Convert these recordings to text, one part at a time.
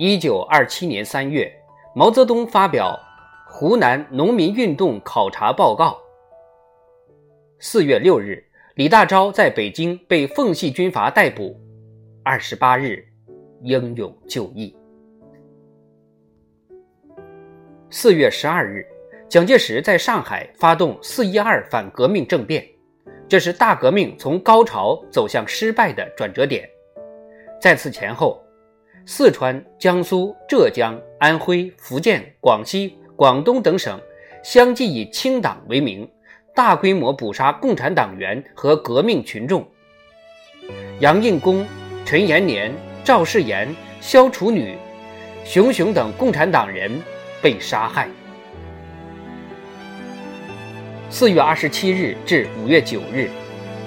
一九二七年三月，毛泽东发表《湖南农民运动考察报告》。四月六日，李大钊在北京被奉系军阀逮捕，二十八日，英勇就义。四月十二日，蒋介石在上海发动“四一二”反革命政变，这是大革命从高潮走向失败的转折点。在此前后，四川、江苏、浙江、安徽、福建、广西、广东等省相继以清党为名，大规模捕杀共产党员和革命群众。杨应公、陈延年、赵世炎、萧楚女、熊雄等共产党人。被杀害。四月二十七日至五月九日，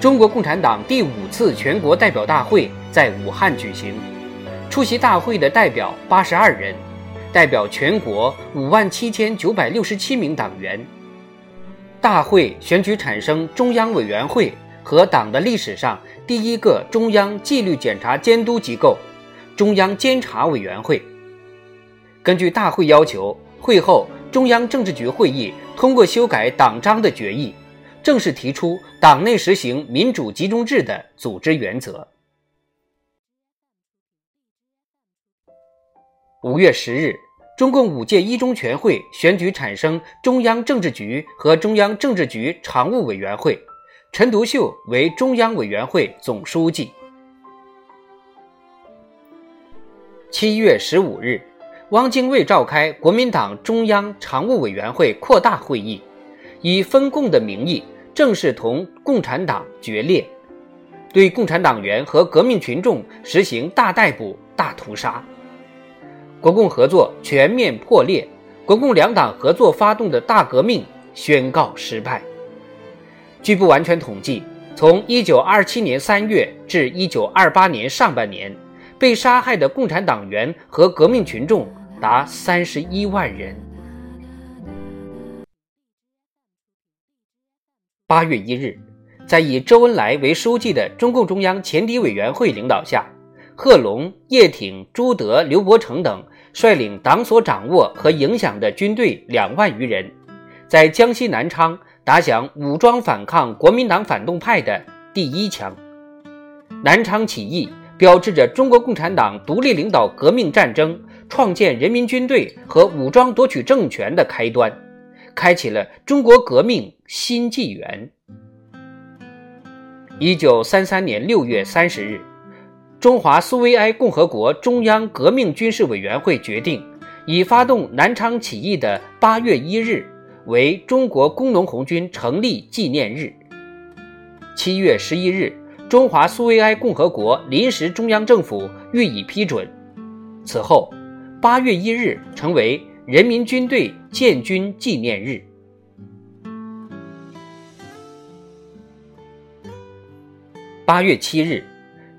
中国共产党第五次全国代表大会在武汉举行。出席大会的代表八十二人，代表全国五万七千九百六十七名党员。大会选举产生中央委员会和党的历史上第一个中央纪律检查监督机构——中央监察委员会。根据大会要求，会后中央政治局会议通过修改党章的决议，正式提出党内实行民主集中制的组织原则。五月十日，中共五届一中全会选举产生中央政治局和中央政治局常务委员会，陈独秀为中央委员会总书记。七月十五日。汪精卫召开国民党中央常务委员会扩大会议，以分共的名义正式同共产党决裂，对共产党员和革命群众实行大逮捕、大屠杀。国共合作全面破裂，国共两党合作发动的大革命宣告失败。据不完全统计，从1927年3月至1928年上半年，被杀害的共产党员和革命群众。达三十一万人。八月一日，在以周恩来为书记的中共中央前敌委员会领导下，贺龙、叶挺、朱德、刘伯承等率领党所掌握和影响的军队两万余人，在江西南昌打响武装反抗国民党反动派的第一枪。南昌起义标志着中国共产党独立领导革命战争。创建人民军队和武装夺取政权的开端，开启了中国革命新纪元。一九三三年六月三十日，中华苏维埃共和国中央革命军事委员会决定，以发动南昌起义的八月一日为中国工农红军成立纪念日。七月十一日，中华苏维埃共和国临时中央政府予以批准。此后。八月一日成为人民军队建军纪念日。八月七日，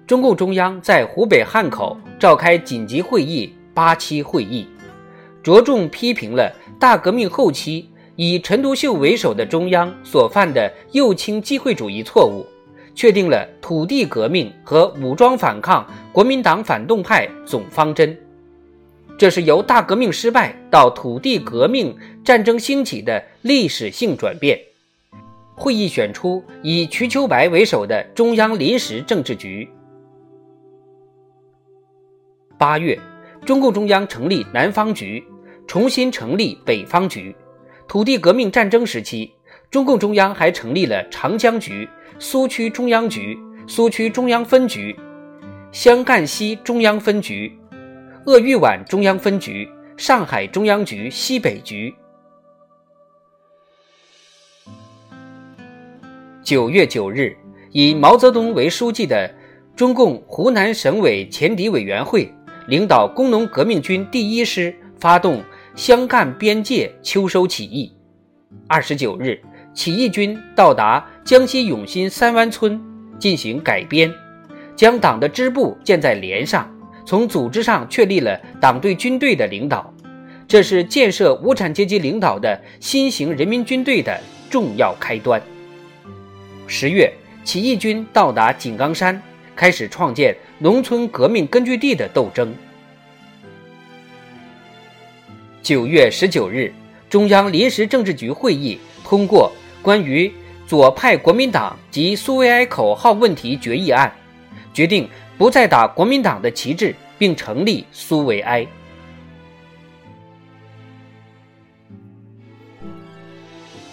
中共中央在湖北汉口召开紧急会议八七会议，着重批评了大革命后期以陈独秀为首的中央所犯的右倾机会主义错误，确定了土地革命和武装反抗国民党反动派总方针。这是由大革命失败到土地革命战争兴起的历史性转变。会议选出以瞿秋白为首的中央临时政治局。八月，中共中央成立南方局，重新成立北方局。土地革命战争时期，中共中央还成立了长江局、苏区中央局、苏区中央分局、湘赣西中央分局。鄂豫皖中央分局、上海中央局西北局。九月九日，以毛泽东为书记的中共湖南省委前敌委员会领导工农革命军第一师发动湘赣边界秋收起义。二十九日，起义军到达江西永新三湾村进行改编，将党的支部建在连上，从组织上确立了党对军队的领导。这是建设无产阶级领导的新型人民军队的重要开端。十月，起义军到达井冈山，开始创建农村革命根据地的斗争。九月十九日，中央临时政治局会议通过关于左派国民党及苏维埃口号问题决议案，决定不再打国民党的旗帜，并成立苏维埃。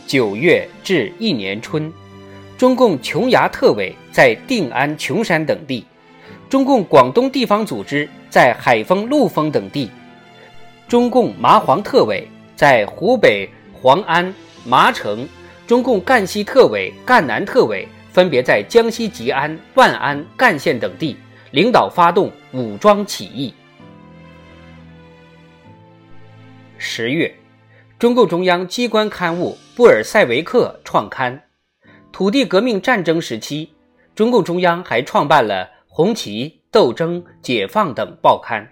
九月至一年春。中共琼崖特委在定安、琼山等地，中共广东地方组织在海丰、陆丰等地，中共麻黄特委在湖北黄安、麻城，中共赣西特委、赣南特委分别在江西吉安、万安、赣县等地领导发动武装起义。十月，中共中央机关刊物《布尔塞维克》创刊。土地革命战争时期，中共中央还创办了《红旗》《斗争》《解放》等报刊。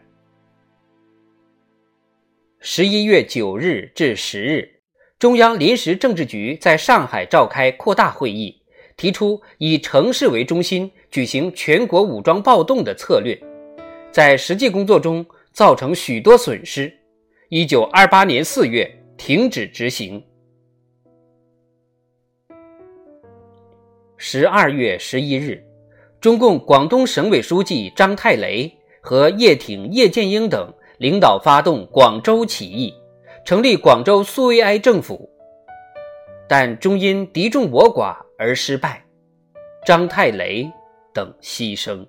十一月九日至十日，中央临时政治局在上海召开扩大会议，提出以城市为中心举行全国武装暴动的策略，在实际工作中造成许多损失。一九二八年四月停止执行。十二月十一日，中共广东省委书记张太雷和叶挺、叶剑英等领导发动广州起义，成立广州苏维埃政府，但终因敌众我寡而失败，张太雷等牺牲。